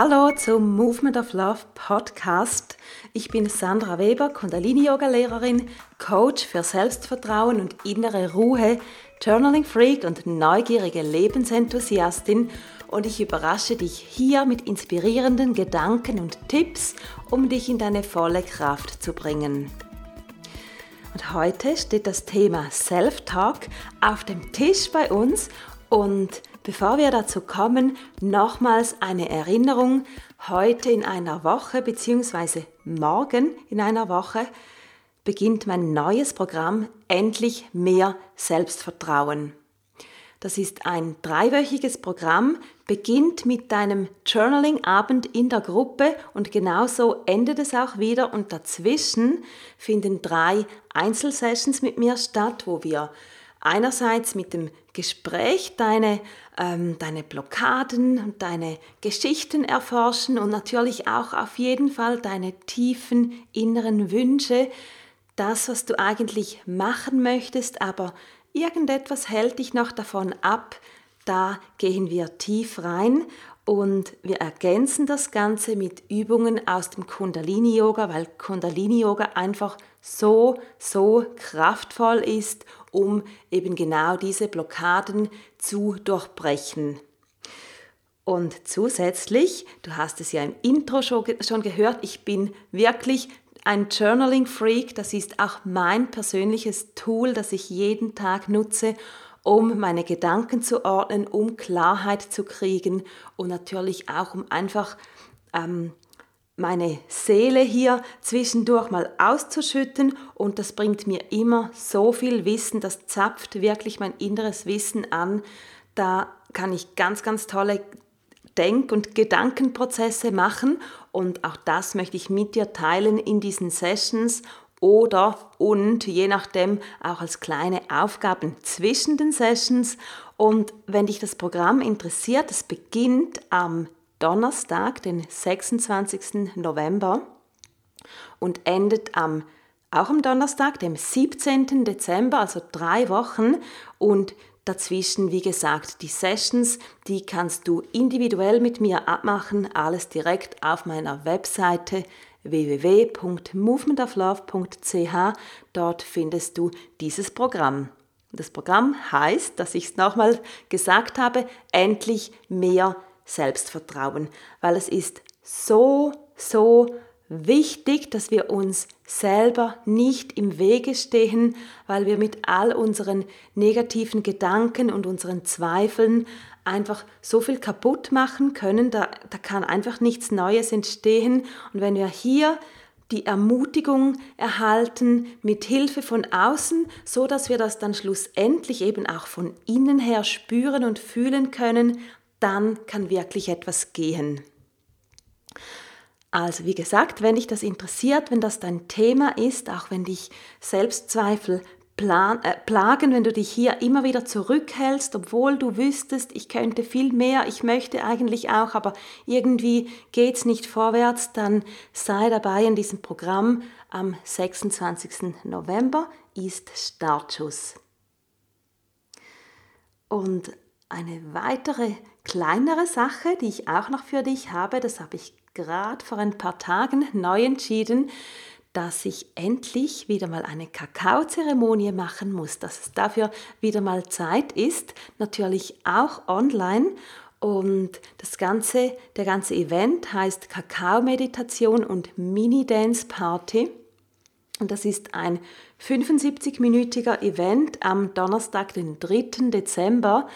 Hallo zum Movement of Love Podcast. Ich bin Sandra Weber, Kundalini-Yoga-Lehrerin, Coach für Selbstvertrauen und innere Ruhe, Journaling-Freak und neugierige Lebensenthusiastin und ich überrasche dich hier mit inspirierenden Gedanken und Tipps, um dich in deine volle Kraft zu bringen. Und heute steht das Thema Self-Talk auf dem Tisch bei uns und Bevor wir dazu kommen, nochmals eine Erinnerung. Heute in einer Woche bzw. morgen in einer Woche beginnt mein neues Programm Endlich mehr Selbstvertrauen. Das ist ein dreiwöchiges Programm, beginnt mit deinem Journaling-Abend in der Gruppe und genauso endet es auch wieder und dazwischen finden drei Einzelsessions mit mir statt, wo wir einerseits mit dem Gespräch deine, ähm, deine Blockaden und deine Geschichten erforschen und natürlich auch auf jeden Fall deine tiefen inneren Wünsche, das, was du eigentlich machen möchtest, aber irgendetwas hält dich noch davon ab, da gehen wir tief rein und wir ergänzen das Ganze mit Übungen aus dem Kundalini-Yoga, weil Kundalini-Yoga einfach so, so kraftvoll ist, um eben genau diese Blockaden zu durchbrechen. Und zusätzlich, du hast es ja im Intro schon gehört, ich bin wirklich ein Journaling-Freak. Das ist auch mein persönliches Tool, das ich jeden Tag nutze, um meine Gedanken zu ordnen, um Klarheit zu kriegen und natürlich auch um einfach ähm, meine Seele hier zwischendurch mal auszuschütten und das bringt mir immer so viel Wissen, das zapft wirklich mein inneres Wissen an. Da kann ich ganz, ganz tolle Denk- und Gedankenprozesse machen und auch das möchte ich mit dir teilen in diesen Sessions oder und je nachdem auch als kleine Aufgaben zwischen den Sessions. Und wenn dich das Programm interessiert, es beginnt am Donnerstag, den 26. November und endet am auch am Donnerstag, dem 17. Dezember, also drei Wochen und dazwischen, wie gesagt, die Sessions, die kannst du individuell mit mir abmachen, alles direkt auf meiner Webseite www.movementoflove.ch. Dort findest du dieses Programm. Das Programm heißt, dass ich es nochmal gesagt habe, endlich mehr Selbstvertrauen, weil es ist so, so wichtig, dass wir uns selber nicht im Wege stehen, weil wir mit all unseren negativen Gedanken und unseren Zweifeln einfach so viel kaputt machen können, da, da kann einfach nichts Neues entstehen. Und wenn wir hier die Ermutigung erhalten mit Hilfe von außen, so dass wir das dann schlussendlich eben auch von innen her spüren und fühlen können, dann kann wirklich etwas gehen. Also wie gesagt, wenn dich das interessiert, wenn das dein Thema ist, auch wenn dich Selbstzweifel plan, äh, plagen, wenn du dich hier immer wieder zurückhältst, obwohl du wüsstest, ich könnte viel mehr, ich möchte eigentlich auch, aber irgendwie geht es nicht vorwärts, dann sei dabei in diesem Programm. Am 26. November ist Startschuss. Und eine weitere kleinere Sache, die ich auch noch für dich habe, das habe ich gerade vor ein paar Tagen neu entschieden, dass ich endlich wieder mal eine Kakaozeremonie machen muss, dass es dafür wieder mal Zeit ist, natürlich auch online. Und das ganze, der ganze Event heißt Kakao-Meditation und Mini-Dance-Party. Und das ist ein 75-minütiger Event am Donnerstag, den 3. Dezember.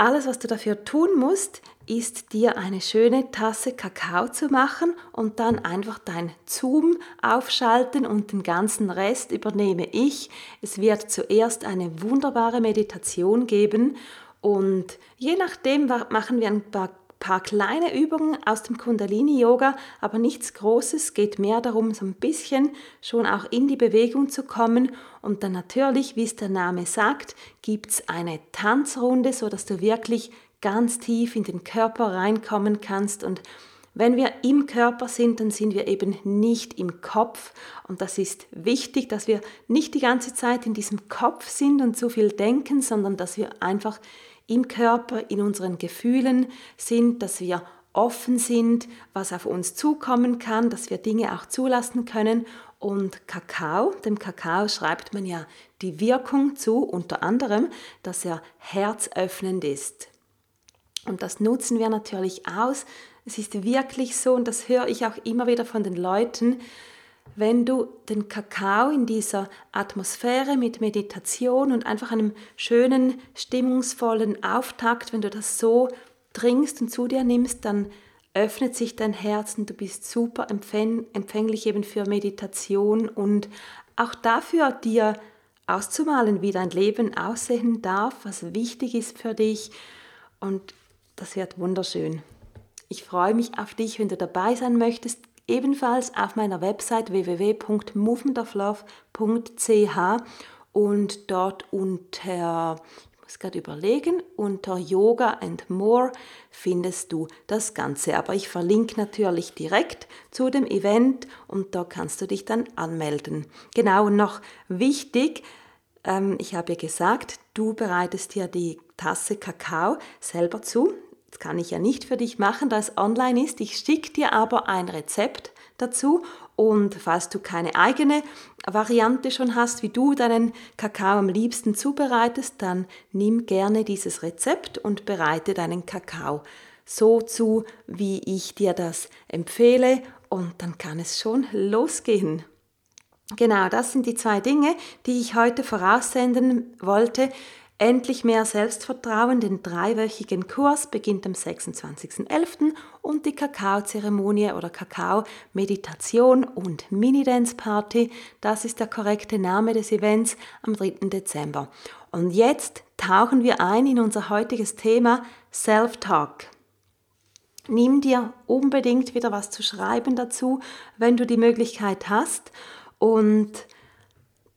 Alles, was du dafür tun musst, ist dir eine schöne Tasse Kakao zu machen und dann einfach dein Zoom aufschalten und den ganzen Rest übernehme ich. Es wird zuerst eine wunderbare Meditation geben Und je nachdem machen wir ein paar paar kleine Übungen aus dem Kundalini-Yoga, aber nichts Großes, geht mehr darum, so ein bisschen schon auch in die Bewegung zu kommen. Und dann natürlich, wie es der Name sagt, gibt es eine Tanzrunde, sodass du wirklich ganz tief in den Körper reinkommen kannst und wenn wir im Körper sind, dann sind wir eben nicht im Kopf. Und das ist wichtig, dass wir nicht die ganze Zeit in diesem Kopf sind und so viel denken, sondern dass wir einfach im Körper, in unseren Gefühlen sind, dass wir offen sind, was auf uns zukommen kann, dass wir Dinge auch zulassen können. Und Kakao, dem Kakao schreibt man ja die Wirkung zu, unter anderem, dass er herzöffnend ist. Und das nutzen wir natürlich aus. Es ist wirklich so, und das höre ich auch immer wieder von den Leuten, wenn du den Kakao in dieser Atmosphäre mit Meditation und einfach einem schönen, stimmungsvollen Auftakt, wenn du das so trinkst und zu dir nimmst, dann öffnet sich dein Herz und du bist super empfänglich eben für Meditation und auch dafür dir auszumalen, wie dein Leben aussehen darf, was wichtig ist für dich und das wird wunderschön. Ich freue mich auf dich, wenn du dabei sein möchtest ebenfalls auf meiner Website www.movementoflove.ch und dort unter, ich muss gerade überlegen, unter Yoga and More findest du das Ganze. Aber ich verlinke natürlich direkt zu dem Event und da kannst du dich dann anmelden. Genau, noch wichtig, ähm, ich habe ja gesagt, du bereitest dir die Tasse Kakao selber zu. Das kann ich ja nicht für dich machen, da es online ist. Ich schicke dir aber ein Rezept dazu. Und falls du keine eigene Variante schon hast, wie du deinen Kakao am liebsten zubereitest, dann nimm gerne dieses Rezept und bereite deinen Kakao so zu, wie ich dir das empfehle. Und dann kann es schon losgehen. Genau, das sind die zwei Dinge, die ich heute voraussenden wollte. Endlich mehr Selbstvertrauen, den dreiwöchigen Kurs beginnt am 26.11. und die Kakaozeremonie oder Kakao-Meditation und Mini-Dance-Party, das ist der korrekte Name des Events, am 3. Dezember. Und jetzt tauchen wir ein in unser heutiges Thema Self-Talk. Nimm dir unbedingt wieder was zu schreiben dazu, wenn du die Möglichkeit hast und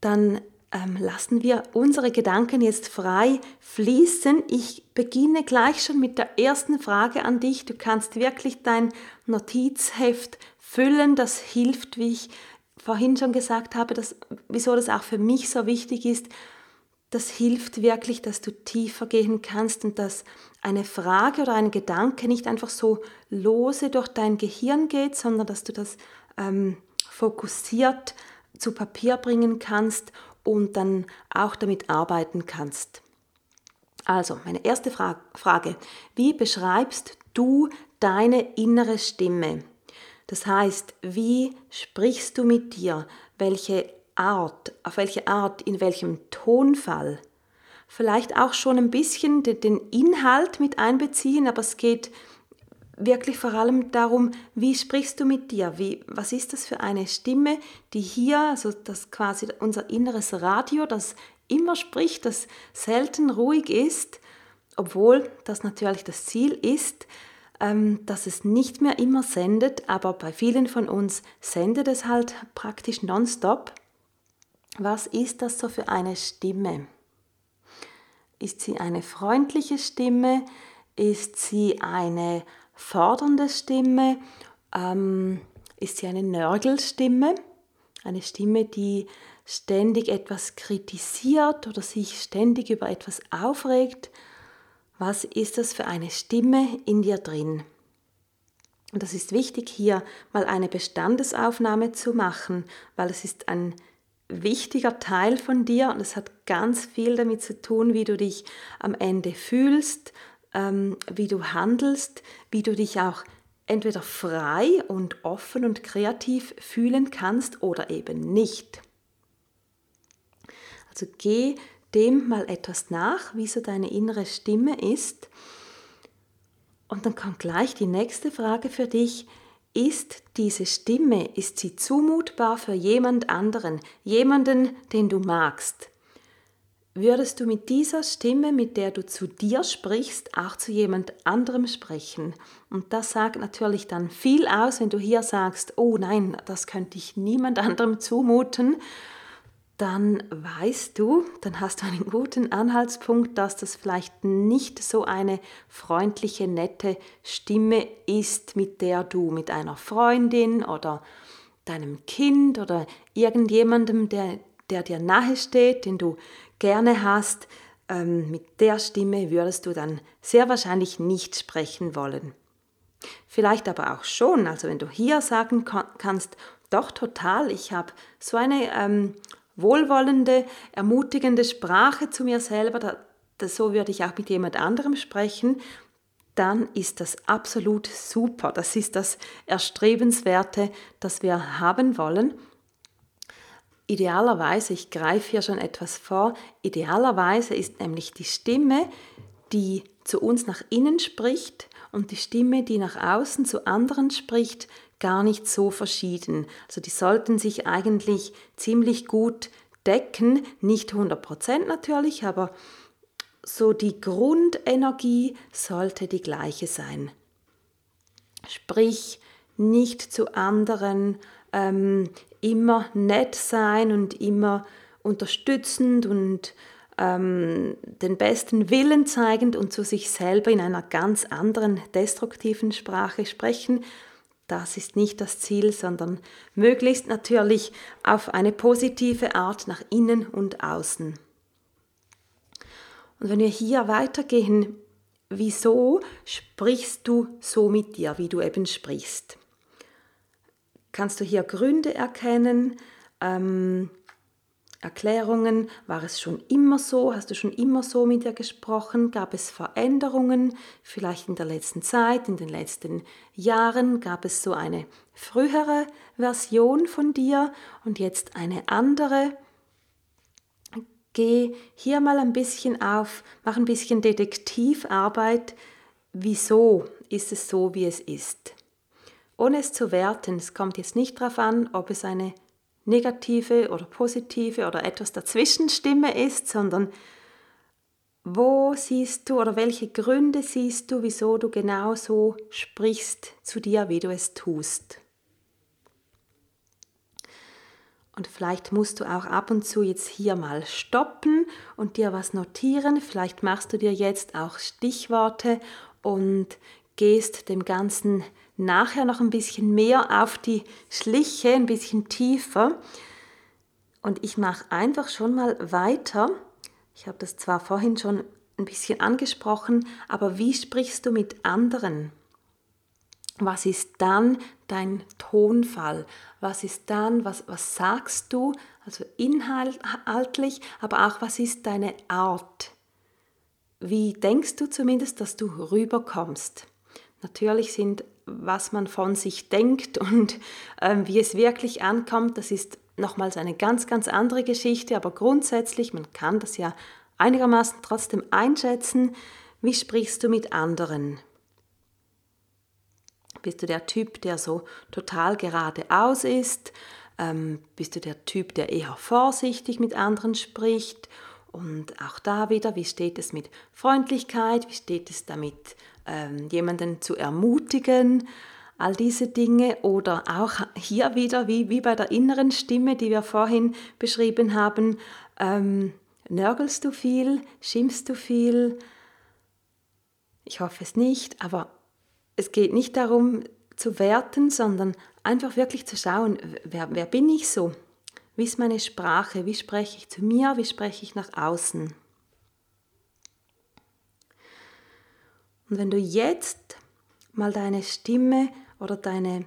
dann ähm, lassen wir unsere Gedanken jetzt frei fließen. Ich beginne gleich schon mit der ersten Frage an dich. Du kannst wirklich dein Notizheft füllen. Das hilft, wie ich vorhin schon gesagt habe, dass, wieso das auch für mich so wichtig ist. Das hilft wirklich, dass du tiefer gehen kannst und dass eine Frage oder ein Gedanke nicht einfach so lose durch dein Gehirn geht, sondern dass du das ähm, fokussiert zu Papier bringen kannst und dann auch damit arbeiten kannst. Also, meine erste Fra Frage. Wie beschreibst du deine innere Stimme? Das heißt, wie sprichst du mit dir? Welche Art, auf welche Art, in welchem Tonfall? Vielleicht auch schon ein bisschen den Inhalt mit einbeziehen, aber es geht wirklich vor allem darum, wie sprichst du mit dir? Wie, was ist das für eine Stimme, die hier, also das quasi unser inneres Radio, das immer spricht, das selten ruhig ist, obwohl das natürlich das Ziel ist, ähm, dass es nicht mehr immer sendet, aber bei vielen von uns sendet es halt praktisch nonstop. Was ist das so für eine Stimme? Ist sie eine freundliche Stimme? Ist sie eine fordernde Stimme? Ähm, ist sie eine Nörgelstimme? Eine Stimme, die ständig etwas kritisiert oder sich ständig über etwas aufregt? Was ist das für eine Stimme in dir drin? Und das ist wichtig, hier mal eine Bestandesaufnahme zu machen, weil es ist ein wichtiger Teil von dir und es hat ganz viel damit zu tun, wie du dich am Ende fühlst, ähm, wie du handelst, wie du dich auch entweder frei und offen und kreativ fühlen kannst oder eben nicht. Also geh dem mal etwas nach, wie so deine innere Stimme ist. Und dann kommt gleich die nächste Frage für dich. Ist diese Stimme, ist sie zumutbar für jemand anderen, jemanden, den du magst? Würdest du mit dieser Stimme, mit der du zu dir sprichst, auch zu jemand anderem sprechen. Und das sagt natürlich dann viel aus, wenn du hier sagst, oh nein, das könnte ich niemand anderem zumuten. Dann weißt du, dann hast du einen guten Anhaltspunkt, dass das vielleicht nicht so eine freundliche, nette Stimme ist, mit der du mit einer Freundin oder deinem Kind oder irgendjemandem, der, der dir nahe steht, den du gerne hast, ähm, mit der Stimme würdest du dann sehr wahrscheinlich nicht sprechen wollen. Vielleicht aber auch schon, also wenn du hier sagen kannst, doch total, ich habe so eine ähm, wohlwollende, ermutigende Sprache zu mir selber, da, da, so würde ich auch mit jemand anderem sprechen, dann ist das absolut super. Das ist das Erstrebenswerte, das wir haben wollen. Idealerweise, ich greife hier schon etwas vor, idealerweise ist nämlich die Stimme, die zu uns nach innen spricht und die Stimme, die nach außen zu anderen spricht, gar nicht so verschieden. Also die sollten sich eigentlich ziemlich gut decken, nicht 100% natürlich, aber so die Grundenergie sollte die gleiche sein. Sprich, nicht zu anderen ähm, immer nett sein und immer unterstützend und ähm, den besten Willen zeigend und zu sich selber in einer ganz anderen destruktiven Sprache sprechen. Das ist nicht das Ziel, sondern möglichst natürlich auf eine positive Art nach innen und außen. Und wenn wir hier weitergehen, wieso sprichst du so mit dir, wie du eben sprichst? Kannst du hier Gründe erkennen, ähm, Erklärungen, war es schon immer so, hast du schon immer so mit dir gesprochen, gab es Veränderungen, vielleicht in der letzten Zeit, in den letzten Jahren, gab es so eine frühere Version von dir und jetzt eine andere. Geh hier mal ein bisschen auf, mach ein bisschen Detektivarbeit, wieso ist es so, wie es ist ohne es zu werten. Es kommt jetzt nicht darauf an, ob es eine negative oder positive oder etwas dazwischen Stimme ist, sondern wo siehst du oder welche Gründe siehst du, wieso du genau so sprichst zu dir, wie du es tust. Und vielleicht musst du auch ab und zu jetzt hier mal stoppen und dir was notieren. Vielleicht machst du dir jetzt auch Stichworte und gehst dem Ganzen nachher noch ein bisschen mehr auf die Schliche, ein bisschen tiefer. Und ich mache einfach schon mal weiter. Ich habe das zwar vorhin schon ein bisschen angesprochen, aber wie sprichst du mit anderen? Was ist dann dein Tonfall? Was ist dann, was, was sagst du, also inhaltlich, aber auch was ist deine Art? Wie denkst du zumindest, dass du rüberkommst? Natürlich sind was man von sich denkt und ähm, wie es wirklich ankommt, das ist nochmals eine ganz, ganz andere Geschichte, aber grundsätzlich, man kann das ja einigermaßen trotzdem einschätzen, wie sprichst du mit anderen? Bist du der Typ, der so total geradeaus ist? Ähm, bist du der Typ, der eher vorsichtig mit anderen spricht? Und auch da wieder, wie steht es mit Freundlichkeit? Wie steht es damit, ähm, jemanden zu ermutigen, all diese Dinge oder auch hier wieder, wie, wie bei der inneren Stimme, die wir vorhin beschrieben haben, ähm, nörgelst du viel, schimpfst du viel? Ich hoffe es nicht, aber es geht nicht darum zu werten, sondern einfach wirklich zu schauen, wer, wer bin ich so? Wie ist meine Sprache? Wie spreche ich zu mir? Wie spreche ich nach außen? Und wenn du jetzt mal deine Stimme oder deine,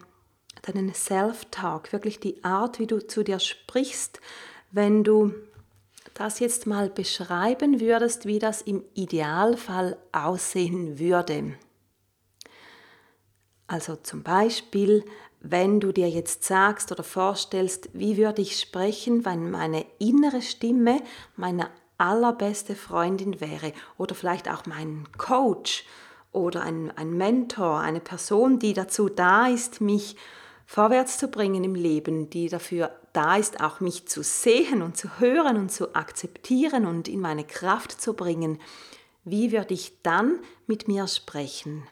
deinen Self-Talk, wirklich die Art, wie du zu dir sprichst, wenn du das jetzt mal beschreiben würdest, wie das im Idealfall aussehen würde. Also zum Beispiel, wenn du dir jetzt sagst oder vorstellst, wie würde ich sprechen, wenn meine innere Stimme meine allerbeste Freundin wäre oder vielleicht auch mein Coach oder ein, ein Mentor, eine Person, die dazu da ist, mich vorwärts zu bringen im Leben, die dafür da ist, auch mich zu sehen und zu hören und zu akzeptieren und in meine Kraft zu bringen, wie würde ich dann mit mir sprechen?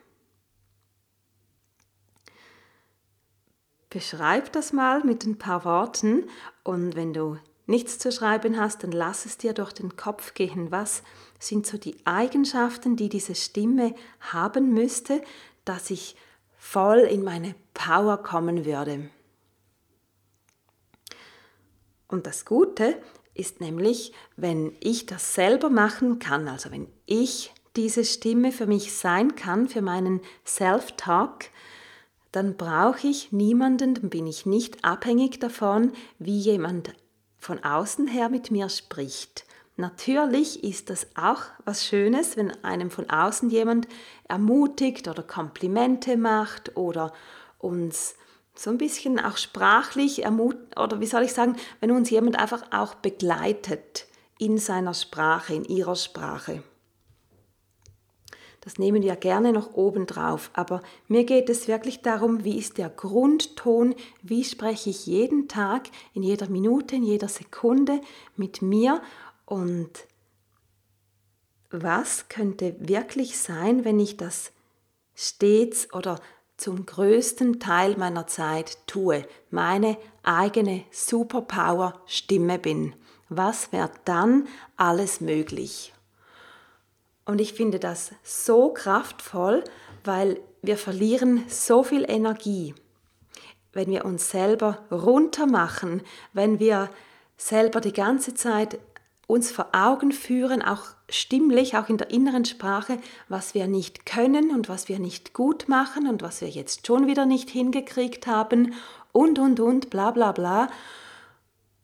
Beschreib das mal mit ein paar Worten und wenn du nichts zu schreiben hast, dann lass es dir durch den Kopf gehen. Was sind so die Eigenschaften, die diese Stimme haben müsste, dass ich voll in meine Power kommen würde? Und das Gute ist nämlich, wenn ich das selber machen kann, also wenn ich diese Stimme für mich sein kann, für meinen Self-Talk, dann brauche ich niemanden, dann bin ich nicht abhängig davon, wie jemand von außen her mit mir spricht. Natürlich ist das auch was Schönes, wenn einem von außen jemand ermutigt oder Komplimente macht oder uns so ein bisschen auch sprachlich ermutigt, oder wie soll ich sagen, wenn uns jemand einfach auch begleitet in seiner Sprache, in ihrer Sprache. Das nehmen wir gerne noch oben drauf. Aber mir geht es wirklich darum, wie ist der Grundton, wie spreche ich jeden Tag, in jeder Minute, in jeder Sekunde mit mir und was könnte wirklich sein, wenn ich das stets oder zum größten Teil meiner Zeit tue, meine eigene Superpower Stimme bin. Was wäre dann alles möglich? Und ich finde das so kraftvoll, weil wir verlieren so viel Energie, wenn wir uns selber runtermachen, wenn wir selber die ganze Zeit uns vor Augen führen, auch stimmlich, auch in der inneren Sprache, was wir nicht können und was wir nicht gut machen und was wir jetzt schon wieder nicht hingekriegt haben und, und, und, bla, bla, bla.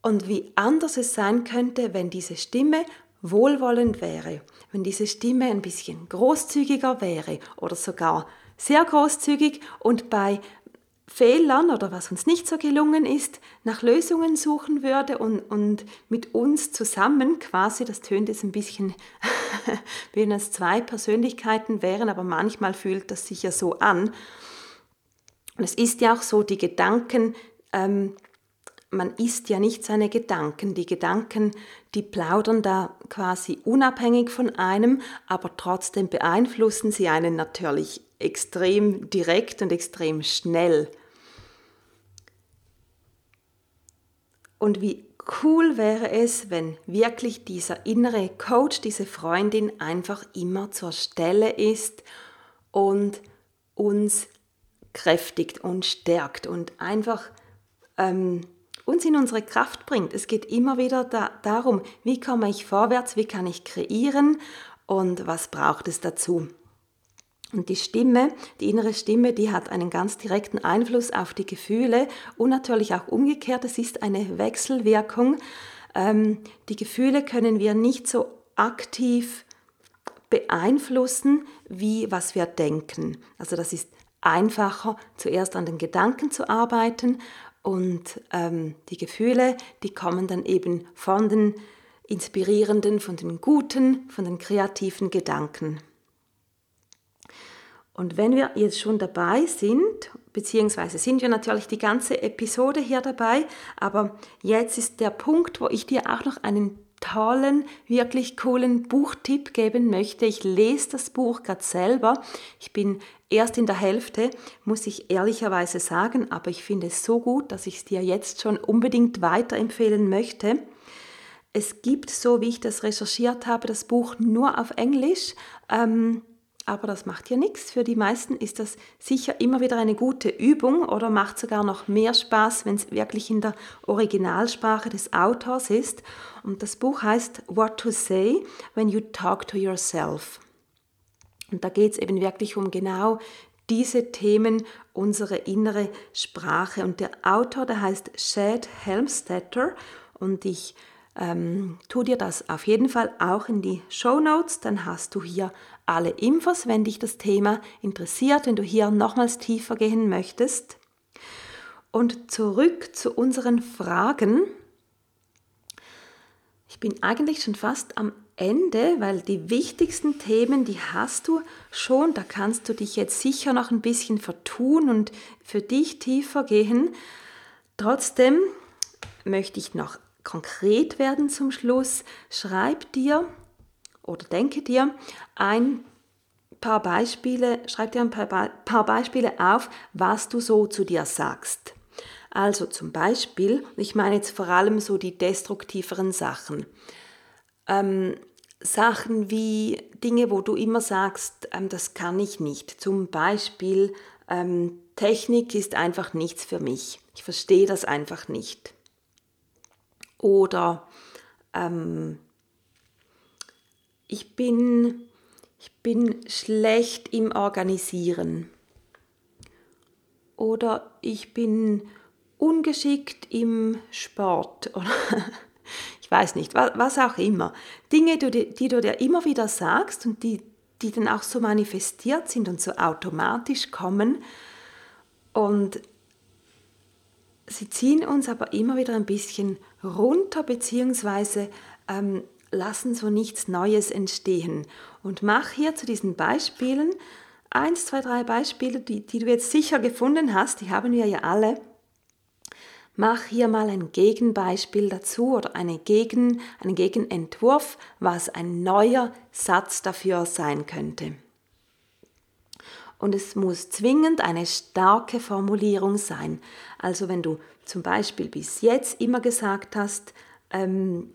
Und wie anders es sein könnte, wenn diese Stimme wohlwollend wäre, wenn diese Stimme ein bisschen großzügiger wäre oder sogar sehr großzügig und bei Fehlern oder was uns nicht so gelungen ist, nach Lösungen suchen würde und, und mit uns zusammen quasi, das tönt jetzt ein bisschen, wenn es zwei Persönlichkeiten wären, aber manchmal fühlt das sich ja so an. Und es ist ja auch so, die Gedanken ähm, man isst ja nicht seine Gedanken. Die Gedanken, die plaudern da quasi unabhängig von einem, aber trotzdem beeinflussen sie einen natürlich extrem direkt und extrem schnell. Und wie cool wäre es, wenn wirklich dieser innere Coach, diese Freundin einfach immer zur Stelle ist und uns kräftigt und stärkt und einfach ähm, uns in unsere Kraft bringt. Es geht immer wieder da, darum, wie komme ich vorwärts, wie kann ich kreieren und was braucht es dazu. Und die Stimme, die innere Stimme, die hat einen ganz direkten Einfluss auf die Gefühle und natürlich auch umgekehrt. Es ist eine Wechselwirkung. Ähm, die Gefühle können wir nicht so aktiv beeinflussen, wie was wir denken. Also das ist einfacher, zuerst an den Gedanken zu arbeiten und ähm, die Gefühle, die kommen dann eben von den inspirierenden, von den guten, von den kreativen Gedanken. Und wenn wir jetzt schon dabei sind, beziehungsweise sind wir natürlich die ganze Episode hier dabei, aber jetzt ist der Punkt, wo ich dir auch noch einen tollen, wirklich coolen Buchtipp geben möchte. Ich lese das Buch gerade selber. Ich bin erst in der Hälfte, muss ich ehrlicherweise sagen, aber ich finde es so gut, dass ich es dir jetzt schon unbedingt weiterempfehlen möchte. Es gibt, so wie ich das recherchiert habe, das Buch nur auf Englisch. Ähm, aber das macht ja nichts. Für die meisten ist das sicher immer wieder eine gute Übung oder macht sogar noch mehr Spaß, wenn es wirklich in der Originalsprache des Autors ist. Und das Buch heißt What to Say When You Talk to Yourself. Und da geht es eben wirklich um genau diese Themen, unsere innere Sprache. Und der Autor, der heißt Shad Helmstetter und ich ähm, tu dir das auf jeden Fall auch in die Show Notes, dann hast du hier alle Infos, wenn dich das Thema interessiert, wenn du hier nochmals tiefer gehen möchtest. Und zurück zu unseren Fragen. Ich bin eigentlich schon fast am Ende, weil die wichtigsten Themen, die hast du schon. Da kannst du dich jetzt sicher noch ein bisschen vertun und für dich tiefer gehen. Trotzdem möchte ich noch konkret werden zum Schluss. Schreib dir oder denke dir ein paar Beispiele, schreib dir ein paar, paar Beispiele auf, was du so zu dir sagst. Also zum Beispiel, ich meine jetzt vor allem so die destruktiveren Sachen. Ähm, Sachen wie Dinge, wo du immer sagst, ähm, das kann ich nicht. Zum Beispiel, ähm, Technik ist einfach nichts für mich. Ich verstehe das einfach nicht. Oder ähm, ich, bin, ich bin schlecht im Organisieren. Oder ich bin ungeschickt im Sport. Oder ich weiß nicht, was, auch immer. Dinge, die, die du dir immer wieder sagst und die, die dann auch so manifestiert sind und so automatisch kommen. Und sie ziehen uns aber immer wieder ein bisschen runter, beziehungsweise ähm, lassen so nichts Neues entstehen. Und mach hier zu diesen Beispielen eins, zwei, drei Beispiele, die, die du jetzt sicher gefunden hast, die haben wir ja alle Mach hier mal ein Gegenbeispiel dazu oder eine Gegen, einen Gegenentwurf, was ein neuer Satz dafür sein könnte. Und es muss zwingend eine starke Formulierung sein. Also wenn du zum Beispiel bis jetzt immer gesagt hast, ähm,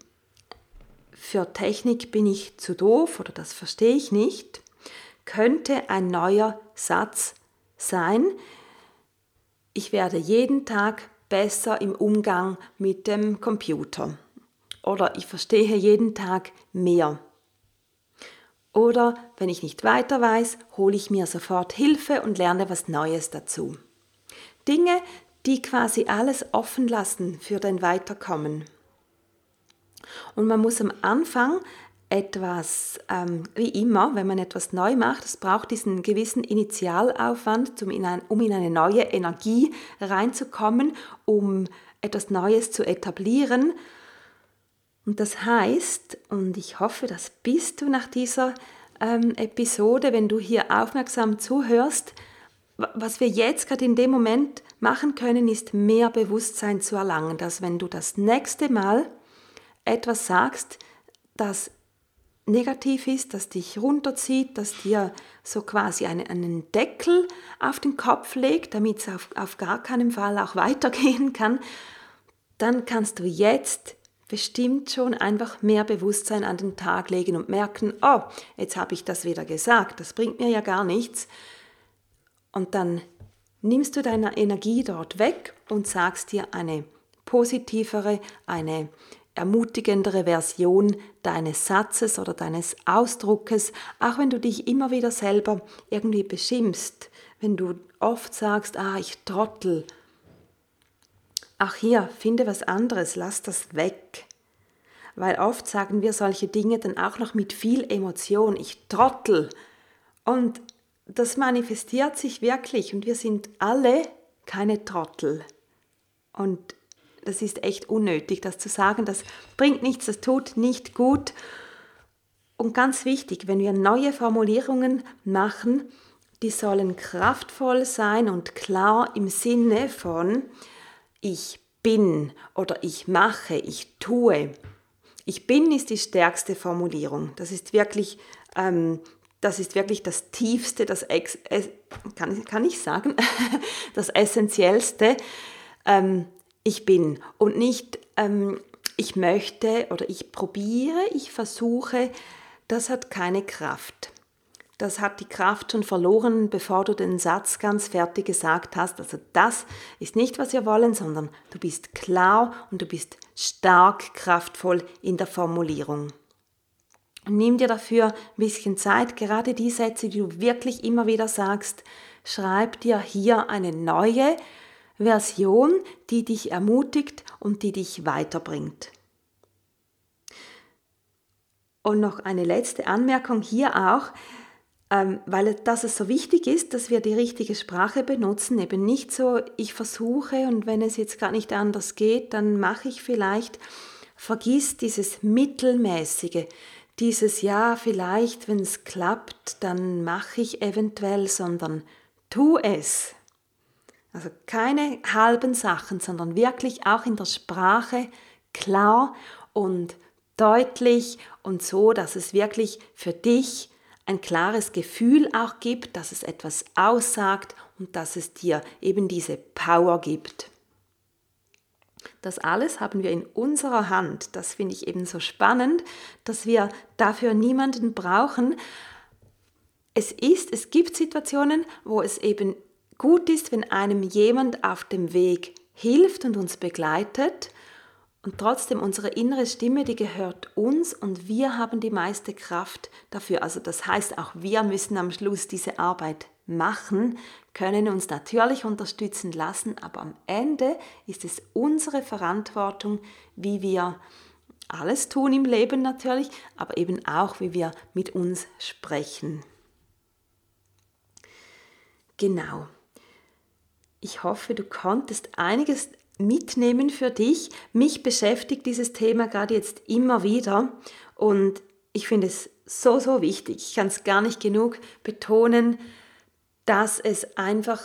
für Technik bin ich zu doof oder das verstehe ich nicht, könnte ein neuer Satz sein, ich werde jeden Tag besser im Umgang mit dem Computer. Oder ich verstehe jeden Tag mehr. Oder wenn ich nicht weiter weiß, hole ich mir sofort Hilfe und lerne was Neues dazu. Dinge, die quasi alles offen lassen für dein Weiterkommen. Und man muss am Anfang etwas, ähm, wie immer, wenn man etwas neu macht, es braucht diesen gewissen Initialaufwand, um in, ein, um in eine neue Energie reinzukommen, um etwas Neues zu etablieren. Und das heißt, und ich hoffe, das bist du nach dieser ähm, Episode, wenn du hier aufmerksam zuhörst, was wir jetzt gerade in dem Moment machen können, ist mehr Bewusstsein zu erlangen, dass wenn du das nächste Mal etwas sagst, das negativ ist, das dich runterzieht, das dir so quasi einen, einen Deckel auf den Kopf legt, damit es auf, auf gar keinen Fall auch weitergehen kann, dann kannst du jetzt bestimmt schon einfach mehr Bewusstsein an den Tag legen und merken, oh, jetzt habe ich das wieder gesagt, das bringt mir ja gar nichts. Und dann nimmst du deine Energie dort weg und sagst dir eine positivere, eine ermutigendere Version deines Satzes oder deines Ausdruckes, auch wenn du dich immer wieder selber irgendwie beschimpfst, wenn du oft sagst, ah, ich trottel. Ach hier, finde was anderes, lass das weg. Weil oft sagen wir solche Dinge dann auch noch mit viel Emotion, ich trottel. Und das manifestiert sich wirklich und wir sind alle keine Trottel. Und das ist echt unnötig, das zu sagen. Das bringt nichts, das tut nicht gut. Und ganz wichtig, wenn wir neue Formulierungen machen, die sollen kraftvoll sein und klar im Sinne von ich bin oder ich mache, ich tue. Ich bin ist die stärkste Formulierung. Das ist wirklich, ähm, das ist wirklich das Tiefste, das Ex kann, kann ich sagen, das Essentiellste. Ähm, ich bin und nicht ähm, ich möchte oder ich probiere, ich versuche, das hat keine Kraft. Das hat die Kraft schon verloren, bevor du den Satz ganz fertig gesagt hast. Also das ist nicht, was wir wollen, sondern du bist klar und du bist stark kraftvoll in der Formulierung. Nimm dir dafür ein bisschen Zeit, gerade die Sätze, die du wirklich immer wieder sagst, schreib dir hier eine neue Version, die dich ermutigt und die dich weiterbringt. Und noch eine letzte Anmerkung hier auch, ähm, weil das es so wichtig ist, dass wir die richtige Sprache benutzen, eben nicht so, ich versuche und wenn es jetzt gar nicht anders geht, dann mache ich vielleicht, vergiss dieses Mittelmäßige, dieses Ja, vielleicht, wenn es klappt, dann mache ich eventuell, sondern tu es. Also keine halben Sachen, sondern wirklich auch in der Sprache klar und deutlich und so, dass es wirklich für dich ein klares Gefühl auch gibt, dass es etwas aussagt und dass es dir eben diese Power gibt. Das alles haben wir in unserer Hand. Das finde ich eben so spannend, dass wir dafür niemanden brauchen. Es ist, es gibt Situationen, wo es eben gut ist, wenn einem jemand auf dem Weg hilft und uns begleitet. Und trotzdem unsere innere Stimme, die gehört uns und wir haben die meiste Kraft dafür. Also das heißt, auch wir müssen am Schluss diese Arbeit machen, können uns natürlich unterstützen lassen, aber am Ende ist es unsere Verantwortung, wie wir alles tun im Leben natürlich, aber eben auch, wie wir mit uns sprechen. Genau. Ich hoffe, du konntest einiges mitnehmen für dich. Mich beschäftigt dieses Thema gerade jetzt immer wieder und ich finde es so, so wichtig. Ich kann es gar nicht genug betonen, dass es einfach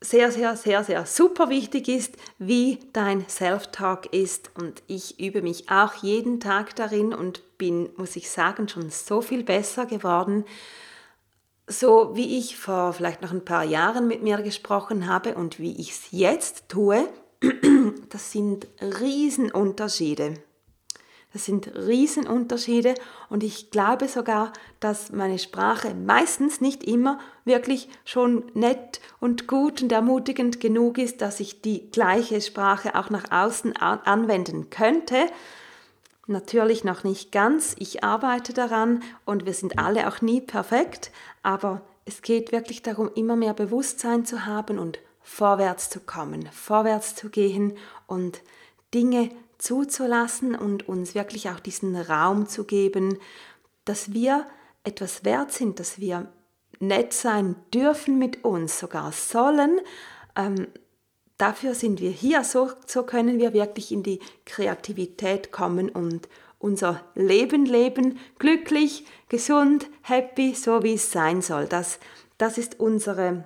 sehr, sehr, sehr, sehr super wichtig ist, wie dein Self-Talk ist. Und ich übe mich auch jeden Tag darin und bin, muss ich sagen, schon so viel besser geworden. So wie ich vor vielleicht noch ein paar Jahren mit mir gesprochen habe und wie ich es jetzt tue, das sind Riesenunterschiede. Das sind Riesenunterschiede und ich glaube sogar, dass meine Sprache meistens nicht immer wirklich schon nett und gut und ermutigend genug ist, dass ich die gleiche Sprache auch nach außen anwenden könnte. Natürlich noch nicht ganz, ich arbeite daran und wir sind alle auch nie perfekt, aber es geht wirklich darum, immer mehr Bewusstsein zu haben und vorwärts zu kommen, vorwärts zu gehen und Dinge zuzulassen und uns wirklich auch diesen Raum zu geben, dass wir etwas wert sind, dass wir nett sein dürfen mit uns, sogar sollen. Ähm, dafür sind wir hier, so, so können wir wirklich in die Kreativität kommen und unser Leben leben, glücklich, gesund, happy, so wie es sein soll. Das, das ist unsere,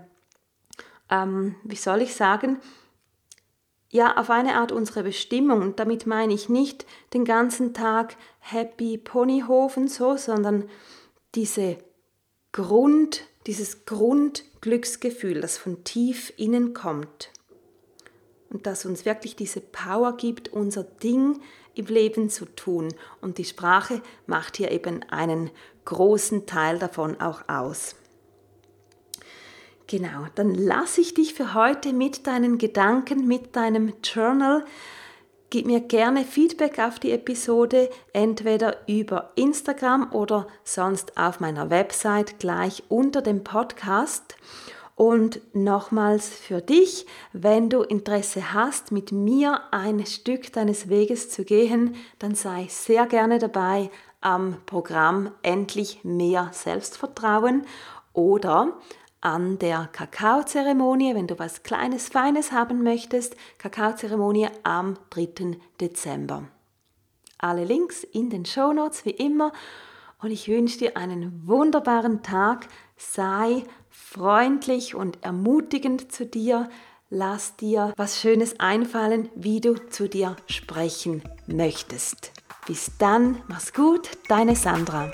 ähm, wie soll ich sagen, ja auf eine Art unsere Bestimmung. Und damit meine ich nicht den ganzen Tag Happy Ponyhofen so, sondern diese Grund, dieses Grundglücksgefühl, das von tief innen kommt. Und das uns wirklich diese Power gibt, unser Ding im Leben zu tun. Und die Sprache macht hier eben einen großen Teil davon auch aus. Genau, dann lasse ich dich für heute mit deinen Gedanken, mit deinem Journal. Gib mir gerne Feedback auf die Episode, entweder über Instagram oder sonst auf meiner Website gleich unter dem Podcast. Und nochmals für dich, wenn du Interesse hast, mit mir ein Stück deines Weges zu gehen, dann sei sehr gerne dabei am Programm Endlich mehr Selbstvertrauen oder an der Kakaozeremonie, wenn du was Kleines, Feines haben möchtest. Kakaozeremonie am 3. Dezember. Alle Links in den Show Notes wie immer. Und ich wünsche dir einen wunderbaren Tag. Sei freundlich und ermutigend zu dir. Lass dir was Schönes einfallen, wie du zu dir sprechen möchtest. Bis dann, mach's gut, deine Sandra.